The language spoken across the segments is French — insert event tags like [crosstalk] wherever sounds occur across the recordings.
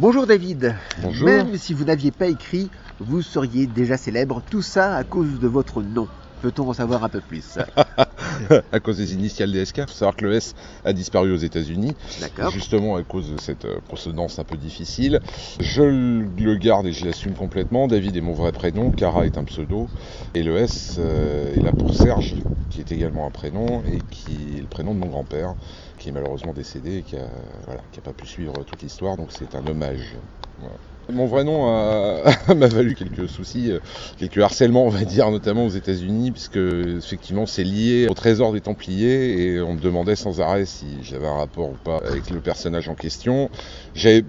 Bonjour David. Bonjour. Même si vous n'aviez pas écrit, vous seriez déjà célèbre. Tout ça à cause de votre nom. Peut-on en savoir un peu plus? [laughs] À cause des initiales des SK. Il faut savoir que le S a disparu aux États-Unis, D'accord. justement à cause de cette euh, procédance un peu difficile. Je le garde et je l'assume complètement. David est mon vrai prénom, Cara est un pseudo, et le S euh, est là pour Serge, qui est également un prénom et qui est le prénom de mon grand-père, qui est malheureusement décédé et qui a, voilà, qui a pas pu suivre toute l'histoire, donc c'est un hommage. Voilà. Mon vrai nom a- [laughs] m'a valu quelques soucis, euh, quelques harcèlements, on va dire, notamment aux États-Unis, puisque effectivement c'est lié au trésor des Templiers et on me demandait sans arrêt si j'avais un rapport ou pas avec le personnage en question.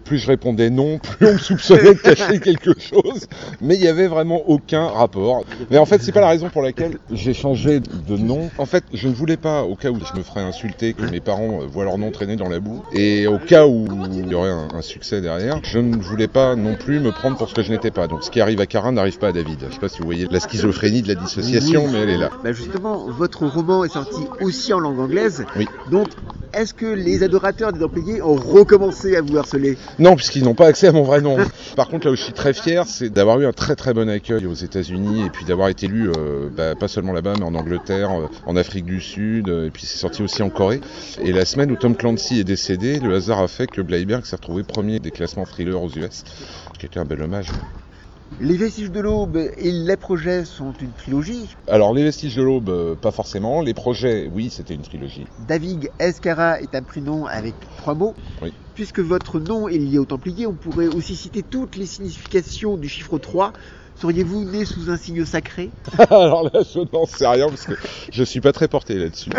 Plus je répondais non, plus on me soupçonnait de cacher [laughs] quelque chose, mais il y avait vraiment aucun rapport. Mais en fait, c'est pas la raison pour laquelle j'ai changé de nom. En fait, je ne voulais pas, au cas où je me ferais insulter, que mes parents euh, voient leur nom traîner dans la boue, et au cas où il y aurait un, un succès derrière, je ne voulais pas non plus me prendre pour ce que je n'étais pas. Donc ce qui arrive à Karin n'arrive pas à David. Je sais pas si vous voyez la schizophrénie de la dissociation, Oui. mais elle est là. Bah justement, votre roman est sorti aussi en langue anglaise. Oui. Donc, est-ce que les adorateurs des Templiers ont recommencé à vous harceler Non, puisqu'ils n'ont pas accès à mon vrai nom. Par contre, là où je suis très fier, c'est d'avoir eu un très très bon accueil aux États-Unis et puis d'avoir été lu, euh, bah, pas seulement là-bas, mais en Angleterre, euh, en Afrique du Sud, euh, et puis c'est sorti aussi en Corée. Et la semaine où Tom Clancy est décédé, le hasard a fait que Bleiberg s'est retrouvé premier des classements thriller aux US, ce qui était un bel hommage. Les Vestiges de l'Aube et Les Projets sont une trilogie. Alors, les vestiges de l'aube, euh, pas forcément. Les projets, oui, c'était une trilogie. David Escara est un prénom avec trois mots. Oui. Puisque votre nom est lié aux Templiers, on pourrait aussi citer toutes les significations du chiffre 3. Seriez-vous né sous un signe sacré [laughs] Alors là, je n'en sais rien parce que je suis pas très porté là-dessus.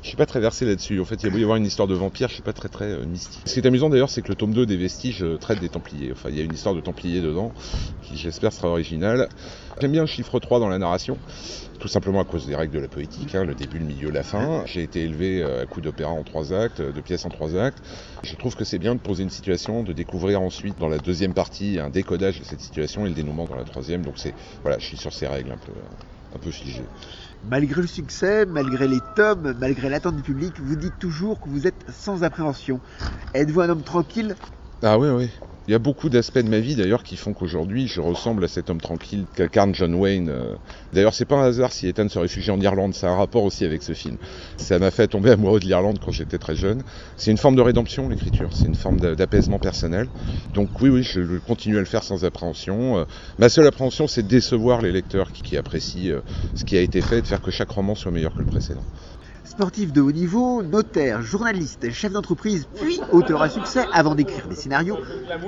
Je suis pas très versé là-dessus. En fait, il y a beau y avoir une histoire de vampire, je suis pas très très euh, mystique. Ce qui est amusant d'ailleurs, c'est que le tome 2 des Vestiges euh, traite des Templiers. Enfin, il y a une histoire de Templiers dedans qui, j'espère, sera originale. J'aime bien le chiffre 3 dans la narration, tout simplement à cause des règles de la poétique, hein, le début, le milieu, la fin. J'ai été élevé euh, à coup d'opéra en trois actes, de pièces en trois actes. Je trouve que c'est bien de poser une situation, de découvrir ensuite dans la deuxième partie un décodage de cette situation et le dénouement dans la troisième. C'est voilà, je suis sur ces règles un peu, un peu figées. Malgré le succès, malgré les tomes, malgré l'attente du public, vous dites toujours que vous êtes sans appréhension. Êtes-vous un homme tranquille? Ah oui, oui. Il y a beaucoup d'aspects de ma vie d'ailleurs qui font qu'aujourd'hui je ressemble à cet homme tranquille qu'incarne John Wayne. euh. D'ailleurs, c'est pas un hasard si Ethan se réfugie en Irlande, a un rapport aussi avec ce film. Ça m'a fait tomber amoureux de l'Irlande quand j'étais très jeune. C'est une forme de rédemption l'écriture, c'est une forme d'a- d'apaisement personnel. Donc oui, oui, je continue à le faire sans appréhension. Euh, Ma seule appréhension, c'est de décevoir les lecteurs qui, qui apprécient euh, ce qui a été fait, de faire que chaque roman soit meilleur que le précédent. Sportif de haut niveau, notaire, journaliste, chef d'entreprise, puis auteur à succès avant d'écrire des scénarios,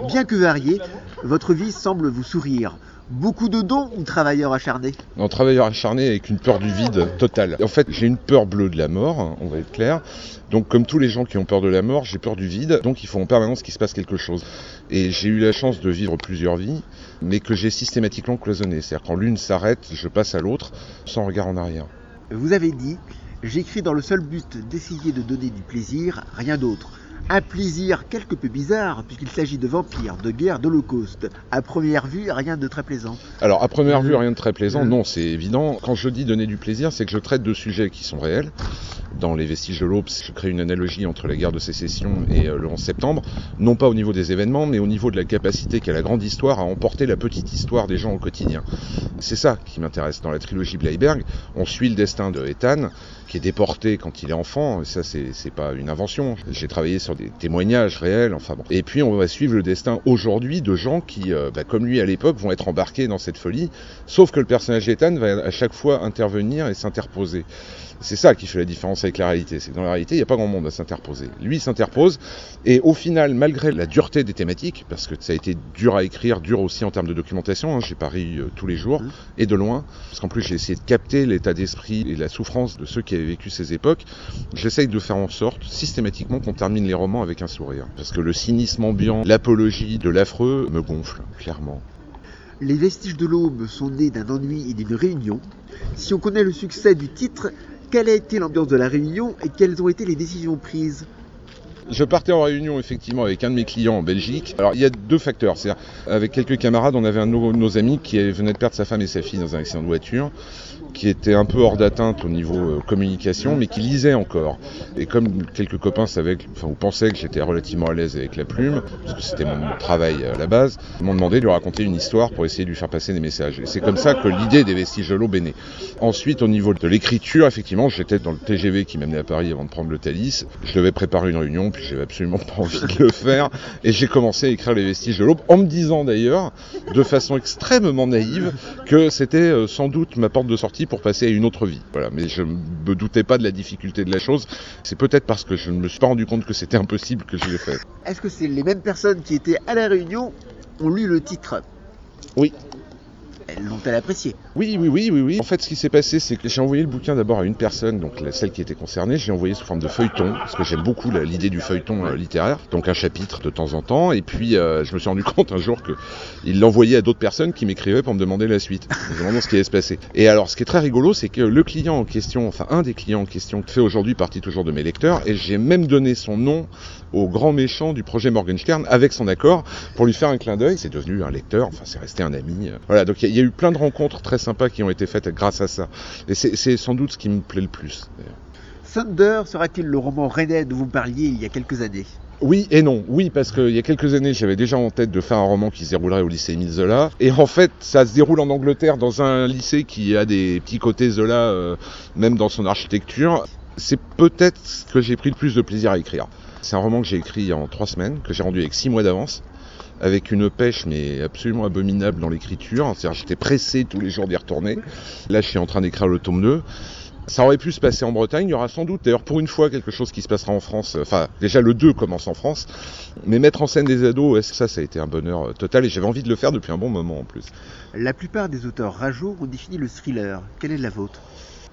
bien que variés, votre vie semble vous sourire. Beaucoup de dons ou travailleurs acharnés Un travailleur acharné avec une peur du vide totale. En fait, j'ai une peur bleue de la mort, hein, on va être clair. Donc, comme tous les gens qui ont peur de la mort, j'ai peur du vide. Donc, il faut en permanence qu'il se passe quelque chose. Et j'ai eu la chance de vivre plusieurs vies, mais que j'ai systématiquement cloisonné. C'est-à-dire, quand l'une s'arrête, je passe à l'autre, sans regard en arrière. Vous avez dit J'écris dans le seul but d'essayer de donner du plaisir, rien d'autre. Un plaisir quelque peu bizarre, puisqu'il s'agit de vampires, de guerre, d'holocauste. À première vue, rien de très plaisant. Alors, à première vue, rien de très plaisant. Mhm. Non, c'est évident. Quand je dis donner du plaisir, c'est que je traite de sujets qui sont réels. Dans Les Vestiges de l'Aube, je crée une analogie entre la guerre de sécession et euh, le 11 septembre. Non pas au niveau des événements, mais au niveau de la capacité qu'a la grande histoire à emporter la petite histoire des gens au quotidien. C'est ça qui m'intéresse. Dans la trilogie Bleiberg, on suit le destin de Ethan, qui est déporté quand il est enfant. Et ça, c'est pas une invention. J'ai travaillé sur des témoignages réels. Enfin bon. Et puis, on va suivre le destin aujourd'hui de gens qui, euh, bah, comme lui à l'époque, vont être embarqués dans cette folie. Sauf que le personnage d'Ethan va à chaque fois intervenir et s'interposer. C'est ça qui fait la différence avec la réalité. C'est que dans la réalité, il n'y a pas grand monde à s'interposer. Lui s'interpose et au final, malgré la dureté des thématiques, parce que ça a été dur à écrire, dur aussi en termes de documentation, hein, j'ai pari euh, tous les jours Mhm. et de loin, parce qu'en plus j'ai essayé de capter l'état d'esprit et la souffrance de ceux qui vécu ces époques. J'essaye de faire en sorte systématiquement qu'on termine les romans avec un sourire, parce que le cynisme ambiant, l'apologie de l'affreux me gonfle clairement. Les vestiges de l'aube sont nés d'un ennui et d'une réunion. Si on connaît le succès du titre, quelle a été l'ambiance de la réunion et quelles ont été les décisions prises? Je partais en réunion effectivement avec un de mes clients en Belgique. Alors il y a deux facteurs. C'est avec quelques camarades, on avait un de nos, amis qui venait de perdre sa femme et sa fille dans un accident de voiture, qui était un peu hors d'atteinte au niveau euh, communication, mais qui lisait encore. Et comme quelques copains savaient, enfin ou pensaient que j'étais relativement à l'aise avec la plume, parce que c'était mon travail à la base, ils m'ont demandé de lui raconter une histoire pour essayer de lui faire passer des messages. Et c'est comme ça que l'idée des vestiges de l'aube est. Ensuite, au niveau de l'écriture, effectivement, j'étais dans le TGV qui m'amenait à Paris avant de prendre le Thalys. Je devais préparer une réunion, puis j'avais absolument pas envie de le faire. Et j'ai commencé à écrire les vestiges de l'aube, en me disant d'ailleurs, de façon extrêmement naïve, que c'était euh, sans doute ma porte de sortie pour passer à une autre vie. Voilà, mais je ne me doutais pas de la difficulté de la chose. C'est peut-être parce que je ne me suis pas rendu compte que c'était impossible que je l'ai fait. Est-ce que c'est les mêmes personnes qui étaient à la réunion ont lu le titre? Oui, l'ont-elle apprécié Oui, oui, oui, oui, oui. En fait, ce qui s'est passé, c'est que j'ai envoyé le bouquin d'abord à une personne, donc celle qui était concernée. J'ai envoyé sous forme de feuilleton, parce que j'aime beaucoup l'idée du feuilleton euh, littéraire, donc un chapitre de temps en temps. Et puis, euh, je me suis rendu [laughs] compte un jour qu'il l'envoyait à d'autres personnes qui m'écrivaient pour me demander la suite, me demandant ce qui allait se passer. Et alors, ce qui est très rigolo, c'est que le client en question, enfin un des clients en question, fait aujourd'hui partie toujours de mes lecteurs, et j'ai même donné son nom au grand méchant du projet Morgenstern avec son accord pour lui faire un clin d'œil. C'est devenu un lecteur, enfin c'est resté un ami. Voilà, donc il y, a eu plein de rencontres très sympas qui ont été faites grâce à ça. Et c'est sans doute ce qui me plaît le plus. Thunder sera-t-il le roman rennais dont vous parliez il y a quelques années? Oui et non. Oui, parce qu'il y a quelques années, j'avais déjà en tête de faire un roman qui se déroulerait au lycée Émile Zola. Et en fait, ça se déroule en Angleterre dans un lycée qui a des petits côtés Zola, euh, même dans son architecture. C'est peut-être ce que j'ai pris le plus de plaisir à écrire. C'est un roman que j'ai écrit en trois semaines, que j'ai rendu avec six mois d'avance, avec une pêche mais absolument abominable dans l'écriture. C'est-à-dire j'étais pressé tous les jours d'y retourner. Là, je suis en train d'écrire le tome 2. Ça aurait pu se passer en Bretagne, il y aura sans doute d'ailleurs pour une fois quelque chose qui se passera en France. Enfin, déjà le 2 commence en France, mais mettre en scène des ados, ça, ça a été un bonheur total? Et j'avais envie de le faire depuis un bon moment en plus. La plupart des auteurs rageaux ont défini le thriller. Quelle est la vôtre?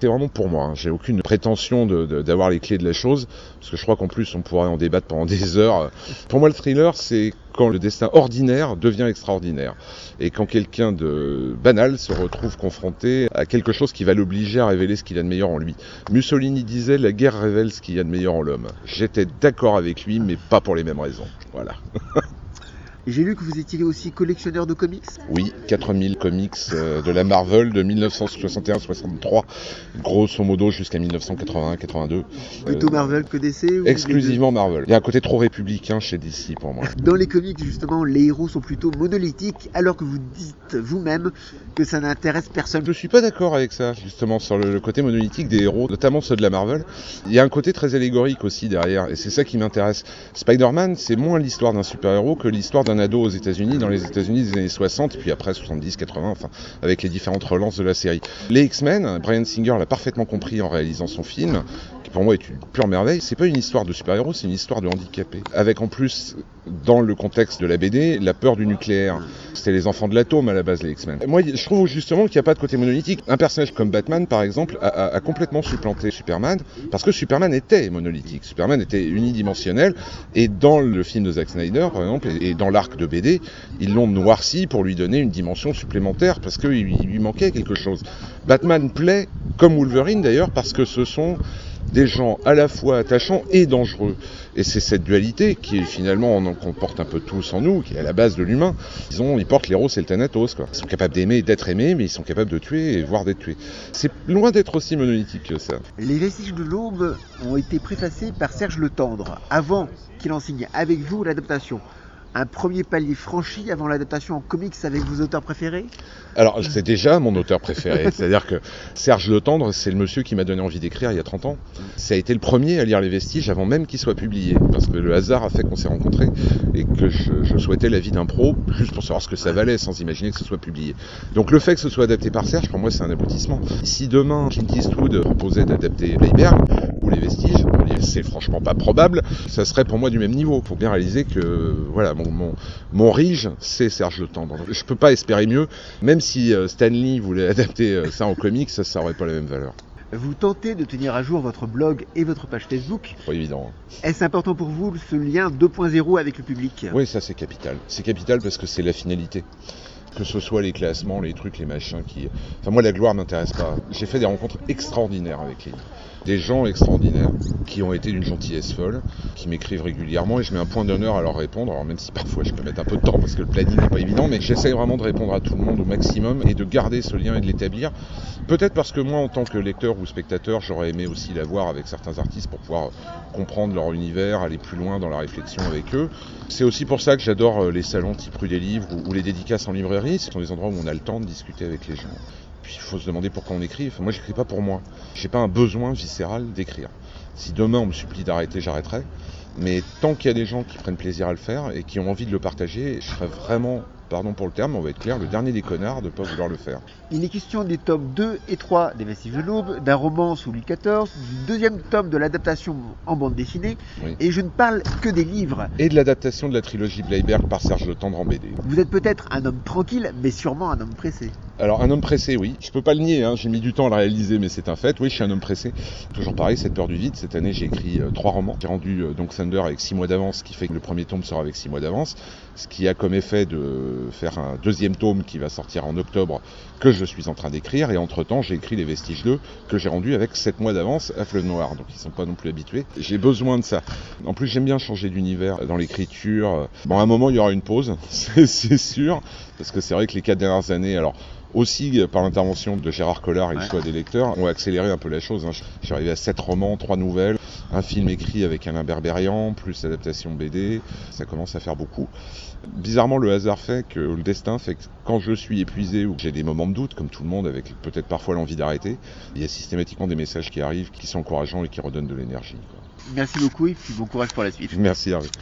C'est vraiment pour moi. Hein. J'ai aucune prétention d'avoir les clés de la chose, parce que je crois qu'en plus on pourrait en débattre pendant des heures. Pour moi, le thriller, c'est quand le destin ordinaire devient extraordinaire, et quand quelqu'un de banal se retrouve confronté à quelque chose qui va l'obliger à révéler ce qu'il a de meilleur en lui. Mussolini disait la guerre révèle ce qu'il y a de meilleur en l'homme. J'étais d'accord avec lui, mais pas pour les mêmes raisons. Voilà. [laughs] J'ai lu que vous étiez aussi collectionneur de comics Oui, 4000 comics euh, de la Marvel de 1961-63, grosso modo jusqu'à 1981-82. Plutôt euh, Marvel que DC Exclusivement Marvel. Il y a un côté trop républicain chez DC pour moi. Dans les comics, justement, les héros sont plutôt monolithiques, alors que vous dites vous-même que ça n'intéresse personne. Je suis pas d'accord avec ça, justement, sur le, côté monolithique des héros, notamment ceux de la Marvel. Il y a un côté très allégorique aussi derrière, et c'est ça qui m'intéresse. Spider-Man, c'est moins l'histoire d'un super-héros que l'histoire d'un un ado aux États-Unis, dans les États-Unis des années 60, puis après 70, 80, enfin, avec les différentes relances de la série. Les X-Men, Brian Singer l'a parfaitement compris en réalisant son film, pour moi est une pure merveille. C'est pas une histoire de super-héros, c'est une histoire de handicapé. Avec en plus, dans le contexte de la BD, la peur du nucléaire. C'était les enfants de l'atome à la base, les X-Men. Moi, je trouve justement qu'il n'y a pas de côté monolithique. Un personnage comme Batman, par exemple, a, complètement supplanté Superman, parce que Superman était monolithique. Superman était unidimensionnel, et dans le film de Zack Snyder, par exemple, et dans la de BD, ils l'ont noirci pour lui donner une dimension supplémentaire parce qu'il lui manquait quelque chose. Batman plaît, comme Wolverine d'ailleurs, parce que ce sont des gens à la fois attachants et dangereux. Et c'est cette dualité qui finalement on en comporte un peu tous en nous, qui est à la base de l'humain. Ils ils portent l'héros, c'est le Thanatos. Ils sont capables d'aimer et d'être aimés, mais ils sont capables de tuer et voire d'être tués. C'est loin d'être aussi monolithique que ça. Les vestiges de l'aube ont été préfacés par Serge Le Tendre, avant qu'il en signe avec vous l'adaptation un premier palier franchi avant l'adaptation en comics avec vos auteurs préférés Alors, c'est déjà mon auteur préféré. [laughs] C'est-à-dire que Serge Le Tendre, c'est le monsieur qui m'a donné envie d'écrire il y a 30 ans. Ça a été le premier à lire Les Vestiges avant même qu'il soit publié. Parce que le hasard a fait qu'on s'est rencontrés et que je, souhaitais l'avis d'un pro, [laughs] juste pour savoir ce que ça valait, sans imaginer que ce soit publié. Donc, le fait que ce soit adapté par Serge, pour moi, c'est un aboutissement. Si demain, Clint Eastwood proposait d'adapter Leiberg ou Les Vestiges, c'est franchement pas probable, ça serait pour moi du même niveau. Faut bien réaliser que, voilà, mon, mon, rige, c'est Serge Le Tendre. Je peux pas espérer mieux, même si euh, Stanley voulait [laughs] adapter euh, ça en comics, ça, ça aurait pas la même valeur. Vous tentez de tenir à jour votre blog et votre page Facebook. Pas évident. Est-ce important pour vous ce lien 2.0 avec le public? Oui, ça c'est capital. C'est capital parce que c'est la finalité que ce soit les classements, les trucs, les machins qui. Enfin, moi, la gloire m'intéresse pas. J'ai fait des rencontres extraordinaires avec les. Des gens extraordinaires qui ont été d'une gentillesse folle, qui m'écrivent régulièrement et je mets un point d'honneur à leur répondre. Alors même si parfois je peux mettre un peu de temps parce que le planning n'est pas évident, mais j'essaye vraiment de répondre à tout le monde au maximum et de garder ce lien et de l'établir. Peut-être parce que moi, en tant que lecteur ou spectateur, j'aurais aimé aussi l'avoir avec certains artistes pour pouvoir comprendre leur univers, aller plus loin dans la réflexion avec eux. C'est aussi pour ça que j'adore euh, les salons type rue des livres ou les dédicaces en librairie. Ce sont des endroits où on a le temps de discuter avec les gens. Puis il faut se demander pourquoi on écrit. Enfin, moi, j'écris pas pour moi. J'ai pas un besoin viscéral d'écrire. Si demain on me supplie d'arrêter, j'arrêterai. Mais tant qu'il y a des gens qui prennent plaisir à le faire et qui ont envie de le partager, je serais vraiment pardon pour le terme, on va être clair, le dernier des connards de ne pas vouloir le faire. Il est question des tomes 2 et 3 des Vestiges de l'Aube, d'un roman sous Louis XIV, du deuxième tome de l'adaptation en bande dessinée, et je ne parle que des livres. Et de l'adaptation de la trilogie Bleiberg par Serge Le Tendre en BD. Vous êtes peut-être un homme tranquille, mais sûrement un homme pressé. Alors un homme pressé, oui. Je peux pas le nier, hein. j'ai mis du temps à le réaliser, mais c'est un fait. Oui, je suis un homme pressé. Toujours pareil, cette peur du vide. Cette année, j'ai écrit euh, trois romans. J'ai rendu euh, donc Thunder avec six mois d'avance, ce qui fait que le premier tome sera avec six mois d'avance, ce qui a comme effet de faire un deuxième tome qui va sortir en octobre que je suis en train d'écrire. Et entre-temps, j'ai écrit Les Vestiges 2 que j'ai rendu avec 7 mois d'avance à Fleuve Noir. Donc ils sont pas non plus habitués. J'ai besoin de ça. En plus, j'aime bien changer d'univers dans l'écriture. Bon, à un moment, il y aura une pause, [laughs] c'est sûr. Parce que c'est vrai que les quatre dernières années, alors aussi par l'intervention de Gérard Collard et le choix des lecteurs, ont accéléré un peu la chose. Hein. Je suis arrivé à 7 romans, 3 nouvelles, un film écrit avec Alain Berberian, plus l'adaptation BD. Ça commence à faire beaucoup. Bizarrement, le hasard fait que le destin fait que quand je suis épuisé ou que j'ai des moments de doute, comme tout le monde, avec peut-être parfois l'envie d'arrêter, il y a systématiquement des messages qui arrivent, qui sont encourageants et qui redonnent de l'énergie. Merci beaucoup et puis bon courage pour la suite. Merci Hervé.